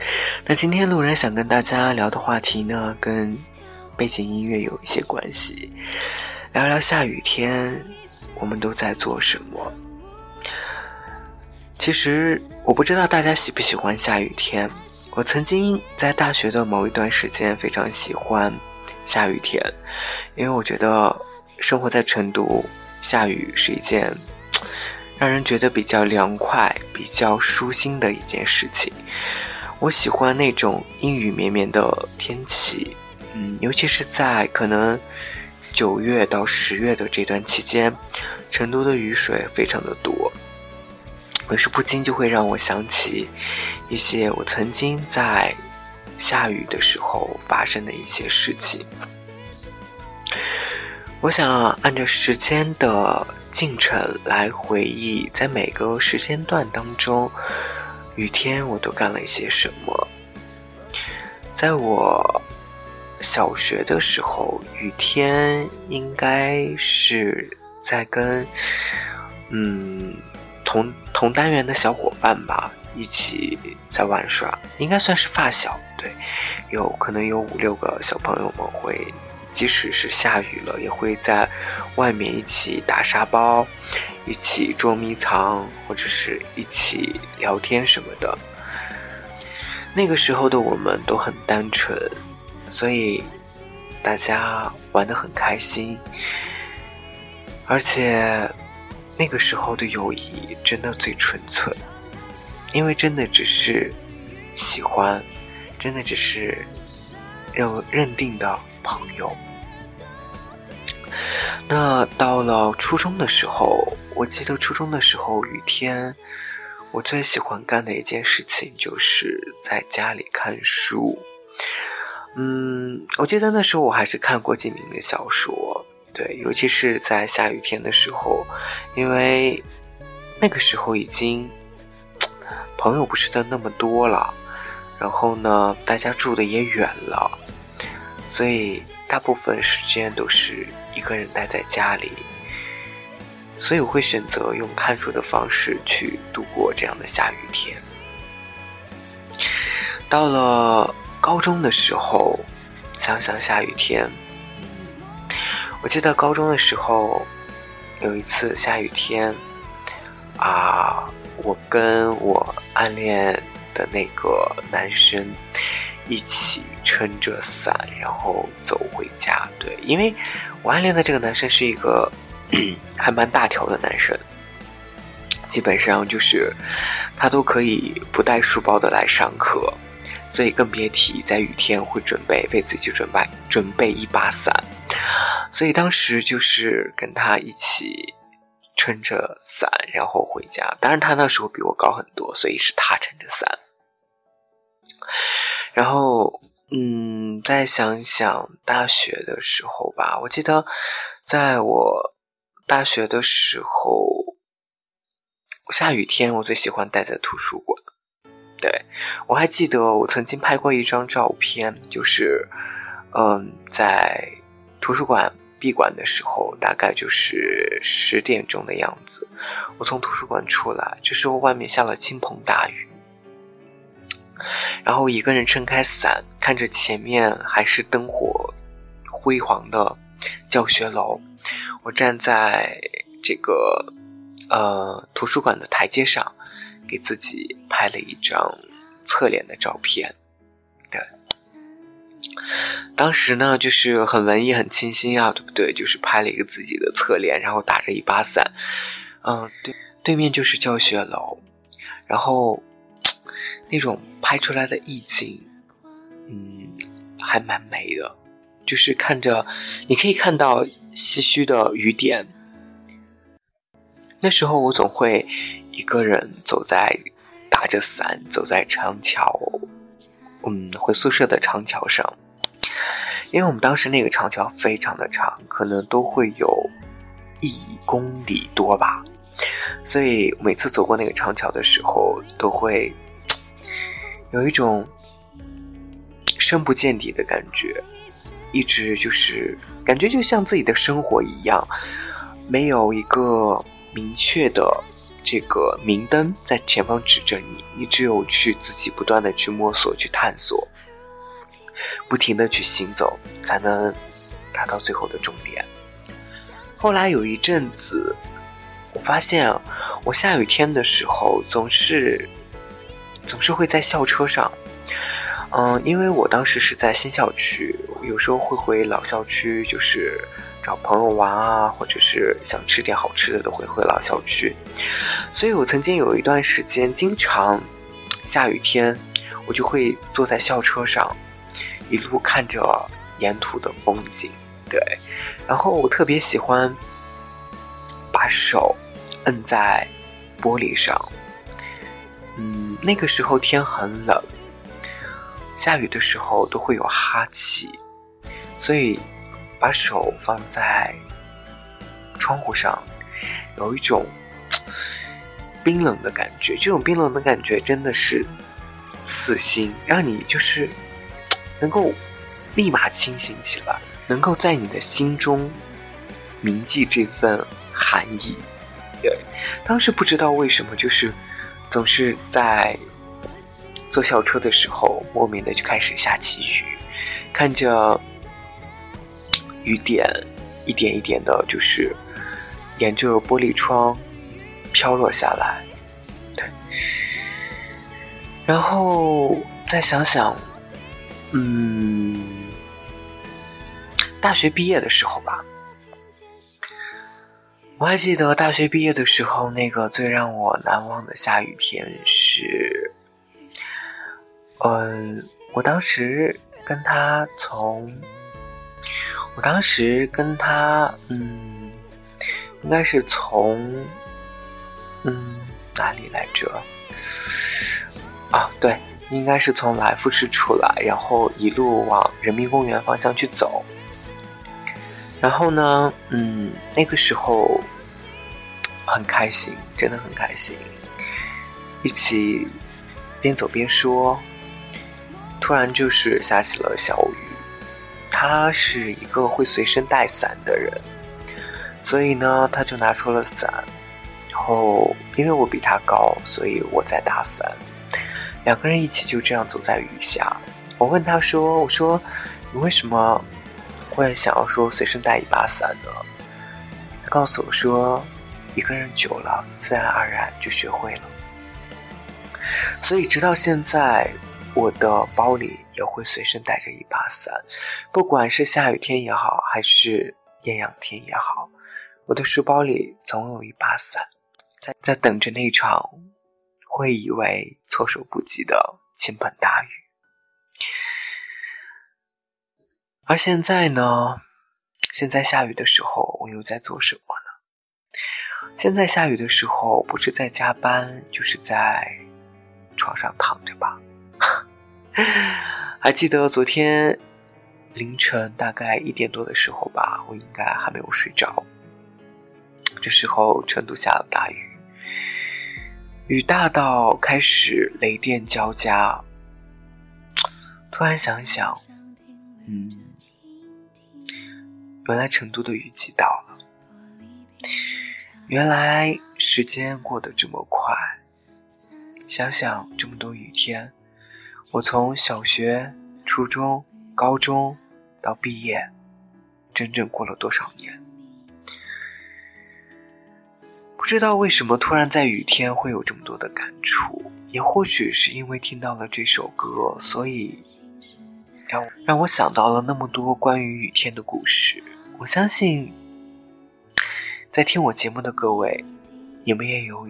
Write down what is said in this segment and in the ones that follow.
那今天路人想跟大家聊的话题呢，跟背景音乐有一些关系，聊聊下雨天我们都在做什么。其实我不知道大家喜不喜欢下雨天，我曾经在大学的某一段时间非常喜欢下雨天，因为我觉得生活在成都，下雨是一件让人觉得比较凉快、比较舒心的一件事情。我喜欢那种阴雨绵绵的天气，嗯，尤其是在可能九月到十月的这段期间，成都的雨水非常的多，可是不禁就会让我想起一些我曾经在下雨的时候发生的一些事情。我想按照时间的进程来回忆，在每个时间段当中。雨天我都干了一些什么？在我小学的时候，雨天应该是在跟嗯同同单元的小伙伴吧一起在玩耍，应该算是发小。对，有可能有五六个小朋友们会，即使是下雨了，也会在外面一起打沙包。一起捉迷藏，或者是一起聊天什么的。那个时候的我们都很单纯，所以大家玩得很开心。而且那个时候的友谊真的最纯粹，因为真的只是喜欢，真的只是认认定的朋友。那到了初中的时候。我记得初中的时候，雨天，我最喜欢干的一件事情就是在家里看书。嗯，我记得那时候我还是看郭敬明的小说，对，尤其是在下雨天的时候，因为那个时候已经朋友不是的那么多了，然后呢，大家住的也远了，所以大部分时间都是一个人待在家里。所以我会选择用看书的方式去度过这样的下雨天。到了高中的时候，想想下雨天，我记得高中的时候有一次下雨天，啊，我跟我暗恋的那个男生一起撑着伞，然后走回家。对，因为我暗恋的这个男生是一个。还蛮大条的男生，基本上就是他都可以不带书包的来上课，所以更别提在雨天会准备为自己准备准备一把伞。所以当时就是跟他一起撑着伞，然后回家。当然他那时候比我高很多，所以是他撑着伞。然后，嗯，再想想大学的时候吧，我记得在我。大学的时候，下雨天我最喜欢待在图书馆。对我还记得，我曾经拍过一张照片，就是，嗯，在图书馆闭馆的时候，大概就是十点钟的样子。我从图书馆出来，这时候外面下了倾盆大雨，然后一个人撑开伞，看着前面还是灯火辉煌的教学楼。我站在这个呃图书馆的台阶上，给自己拍了一张侧脸的照片。对，当时呢就是很文艺、很清新啊，对不对？就是拍了一个自己的侧脸，然后打着一把伞。嗯，对，对面就是教学楼，然后那种拍出来的意境，嗯，还蛮美的。就是看着，你可以看到。唏嘘的雨点。那时候我总会一个人走在，打着伞走在长桥嗯，回宿舍的长桥上，因为我们当时那个长桥非常的长，可能都会有一公里多吧，所以每次走过那个长桥的时候，都会有一种深不见底的感觉，一直就是感觉就像自己的生活一样，没有一个明确的。这个明灯在前方指着你，你只有去自己不断的去摸索、去探索，不停的去行走，才能达到最后的终点。后来有一阵子，我发现我下雨天的时候总是总是会在校车上，嗯，因为我当时是在新校区，有时候会回老校区，就是。找朋友玩啊，或者是想吃点好吃的，都会回老校区。所以我曾经有一段时间，经常下雨天，我就会坐在校车上，一路看着沿途的风景。对，然后我特别喜欢把手摁在玻璃上。嗯，那个时候天很冷，下雨的时候都会有哈气，所以。把手放在窗户上，有一种冰冷的感觉。这种冰冷的感觉真的是刺心，让你就是能够立马清醒起来，能够在你的心中铭记这份寒意。对，当时不知道为什么，就是总是在坐校车的时候，莫名的就开始下起雨，看着。雨点一点一点的，就是沿着玻璃窗飘落下来。然后再想想，嗯，大学毕业的时候吧，我还记得大学毕业的时候，那个最让我难忘的下雨天是，嗯，我当时跟他从。我当时跟他，嗯，应该是从，嗯，哪里来着？啊，对，应该是从来福士出来，然后一路往人民公园方向去走。然后呢，嗯，那个时候很开心，真的很开心，一起边走边说。突然就是下起了小雨。他是一个会随身带伞的人，所以呢，他就拿出了伞。然后，因为我比他高，所以我在打伞。两个人一起就这样走在雨下。我问他说：“我说，你为什么会想要说随身带一把伞呢？”他告诉我说：“一个人久了，自然而然就学会了。”所以，直到现在。我的包里也会随身带着一把伞，不管是下雨天也好，还是艳阳天也好，我的书包里总有一把伞，在在等着那场会以为措手不及的倾盆大雨。而现在呢？现在下雨的时候，我又在做什么呢？现在下雨的时候，不是在加班，就是在床上躺着吧。还记得昨天凌晨大概一点多的时候吧，我应该还没有睡着。这时候成都下了大雨，雨大到开始雷电交加。突然想想，嗯，原来成都的雨季到了，原来时间过得这么快。想想这么多雨天。我从小学、初中、高中到毕业，整整过了多少年？不知道为什么突然在雨天会有这么多的感触，也或许是因为听到了这首歌，所以让让我想到了那么多关于雨天的故事。我相信，在听我节目的各位，你们也有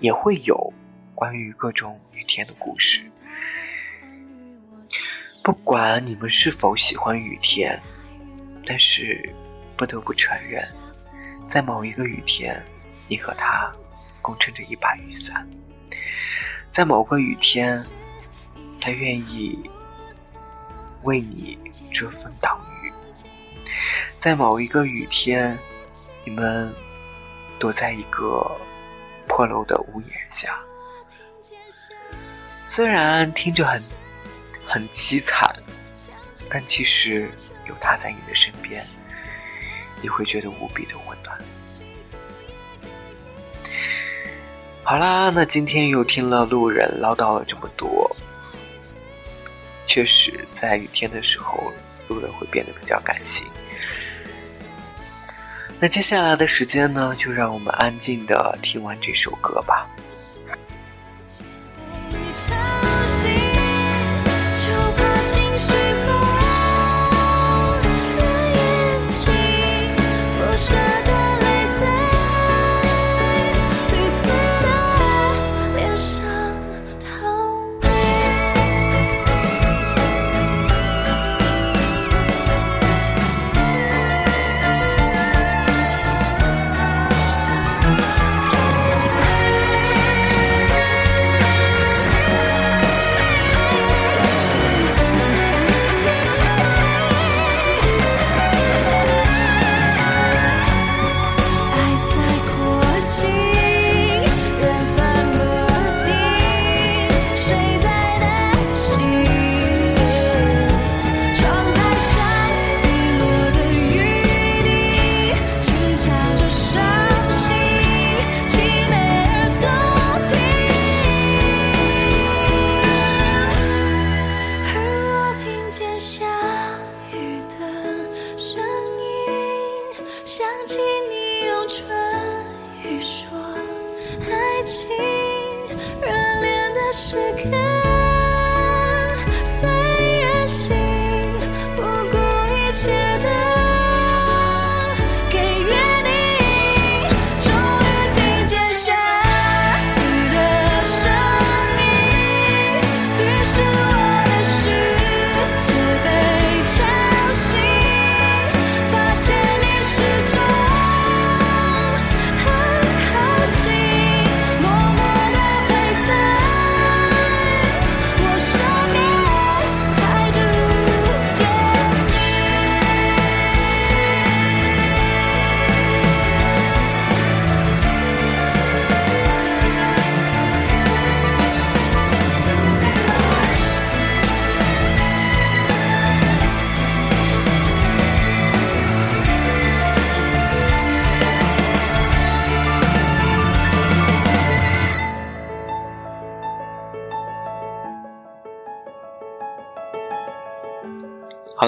也会有关于各种雨天的故事。不管你们是否喜欢雨天，但是不得不承认，在某一个雨天，你和他共撑着一把雨伞；在某个雨天，他愿意为你遮风挡雨。在某一个雨天，你们躲在一个破漏的屋檐下，虽然听着很很凄惨，但其实有他在你的身边，你会觉得无比的温暖。好啦，那今天又听了路人唠叨了这么多，确实在雨天的时候，路人会变得比较感性。那接下来的时间呢，就让我们安静的听完这首歌吧。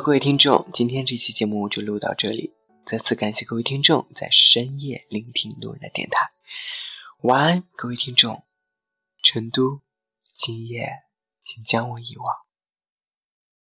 各位听众，今天这期节目就录到这里。再次感谢各位听众在深夜聆听路人的电台。晚安，各位听众。成都，今夜请将我遗忘。